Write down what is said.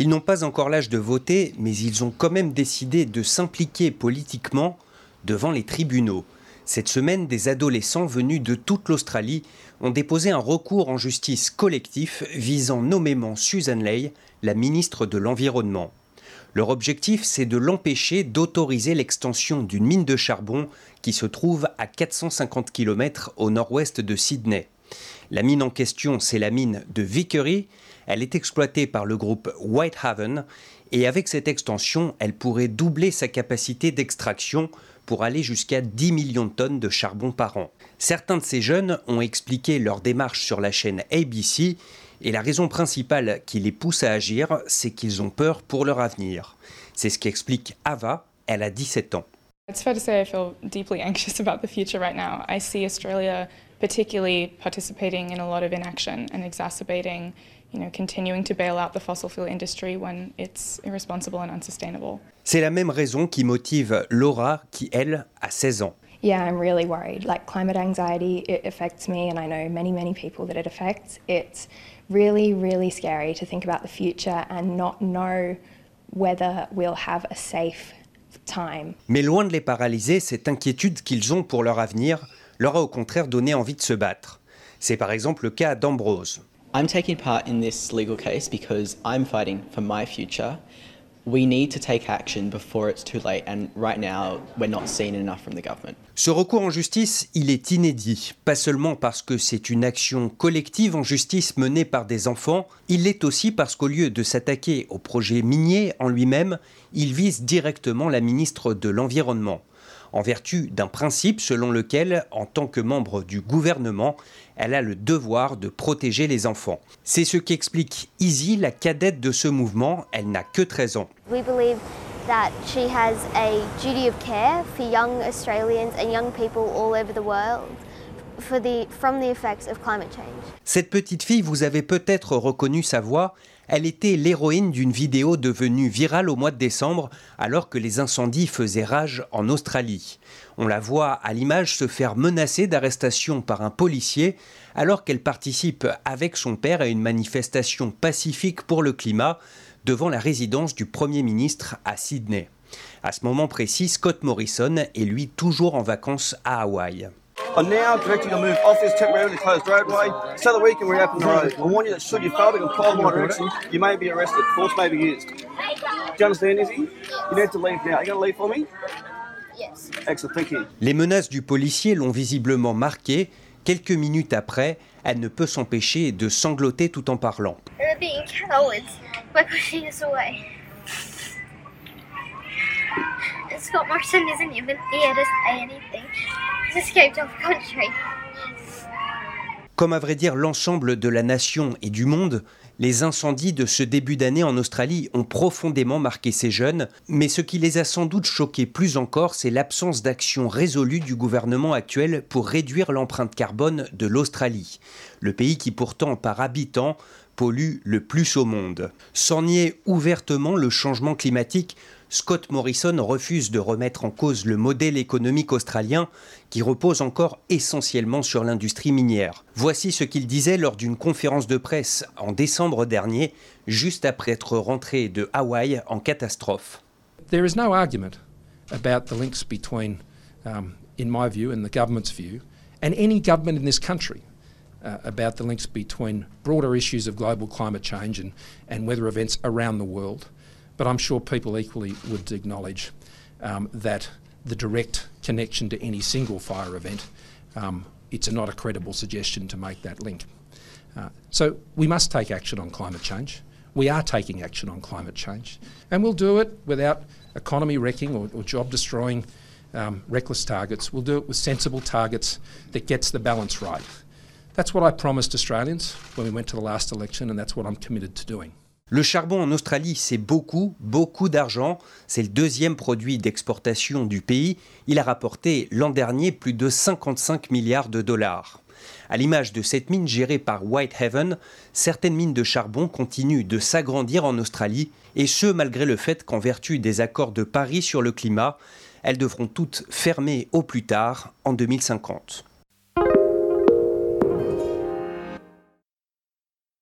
Ils n'ont pas encore l'âge de voter, mais ils ont quand même décidé de s'impliquer politiquement devant les tribunaux. Cette semaine, des adolescents venus de toute l'Australie ont déposé un recours en justice collectif visant nommément Susan Ley, la ministre de l'Environnement. Leur objectif, c'est de l'empêcher d'autoriser l'extension d'une mine de charbon qui se trouve à 450 km au nord-ouest de Sydney. La mine en question, c'est la mine de Vickery. Elle est exploitée par le groupe Whitehaven et avec cette extension, elle pourrait doubler sa capacité d'extraction pour aller jusqu'à 10 millions de tonnes de charbon par an. Certains de ces jeunes ont expliqué leur démarche sur la chaîne ABC et la raison principale qui les pousse à agir, c'est qu'ils ont peur pour leur avenir. C'est ce qu'explique Ava, elle a 17 ans. It's fair to say I feel deeply anxious about the future right now. I see Australia particularly participating in a lot of inaction and exacerbating, you know, continuing to bail out the fossil fuel industry when it's irresponsible and unsustainable. C'est la même raison qui motive Laura qui elle a 16 ans. Yeah, I'm really worried. Like climate anxiety, it affects me and I know many many people that it affects. It's really really scary to think about the future and not know whether we'll have a safe time. Mais loin de les paralyser, cette inquiétude qu'ils ont pour leur avenir leur a au contraire donné envie de se battre. C'est par exemple le cas d'Ambrose. I'm taking part in this legal case because I'm fighting for my future. We need to take action before it's too late and right now we're not seeing enough from the government. Ce recours en justice, il est inédit, pas seulement parce que c'est une action collective en justice menée par des enfants, il l'est aussi parce qu'au lieu de s'attaquer au projet minier en lui-même, il vise directement la ministre de l'Environnement en vertu d'un principe selon lequel, en tant que membre du gouvernement, elle a le devoir de protéger les enfants. C'est ce qu'explique Izzy, la cadette de ce mouvement. Elle n'a que 13 ans. We believe that she has a duty of care for young Australians and young people all over the world. For the, from the effects of climate change. Cette petite fille, vous avez peut-être reconnu sa voix. Elle était l'héroïne d'une vidéo devenue virale au mois de décembre alors que les incendies faisaient rage en Australie. On la voit à l'image se faire menacer d'arrestation par un policier alors qu'elle participe avec son père à une manifestation pacifique pour le climat devant la résidence du Premier ministre à Sydney. À ce moment précis, Scott Morrison est lui toujours en vacances à Hawaï. I'm now directing a move off this temporarily closed roadway so that we can reopen the road. I warn you that should you fail to comply with my direction, you may be arrested. Force may be used. Do you understand, Izzy? You need to leave now. Are you going to leave for me? Yes. Excellent, thank you. Les menaces du policier l'ont visiblement marquée. Quelques minutes après, elle ne peut s'empêcher de sangloter tout en parlant. They're being cowards by pushing us away. Scott Morrison isn't even here to say anything. Comme à vrai dire l'ensemble de la nation et du monde, les incendies de ce début d'année en Australie ont profondément marqué ces jeunes, mais ce qui les a sans doute choqués plus encore, c'est l'absence d'action résolue du gouvernement actuel pour réduire l'empreinte carbone de l'Australie, le pays qui pourtant par habitant pollue le plus au monde. Sans nier ouvertement le changement climatique, Scott Morrison refuse de remettre en cause le modèle économique australien qui repose encore essentiellement sur l'industrie minière. Voici ce qu'il disait lors d'une conférence de presse en décembre dernier, juste après être rentré de Hawaï en catastrophe. There is no argument about the links between, um, in my view and the government's view, and any government in this country uh, about the links between broader issues of global climate change and, and weather events around the world. But I'm sure people equally would acknowledge um, that the direct connection to any single fire event, um, it's a not a credible suggestion to make that link. Uh, so we must take action on climate change. We are taking action on climate change, and we'll do it without economy wrecking or, or job destroying um, reckless targets. We'll do it with sensible targets that gets the balance right. That's what I promised Australians when we went to the last election, and that's what I'm committed to doing. Le charbon en Australie, c'est beaucoup, beaucoup d'argent. C'est le deuxième produit d'exportation du pays. Il a rapporté l'an dernier plus de 55 milliards de dollars. À l'image de cette mine gérée par Whitehaven, certaines mines de charbon continuent de s'agrandir en Australie, et ce malgré le fait qu'en vertu des accords de Paris sur le climat, elles devront toutes fermer au plus tard en 2050.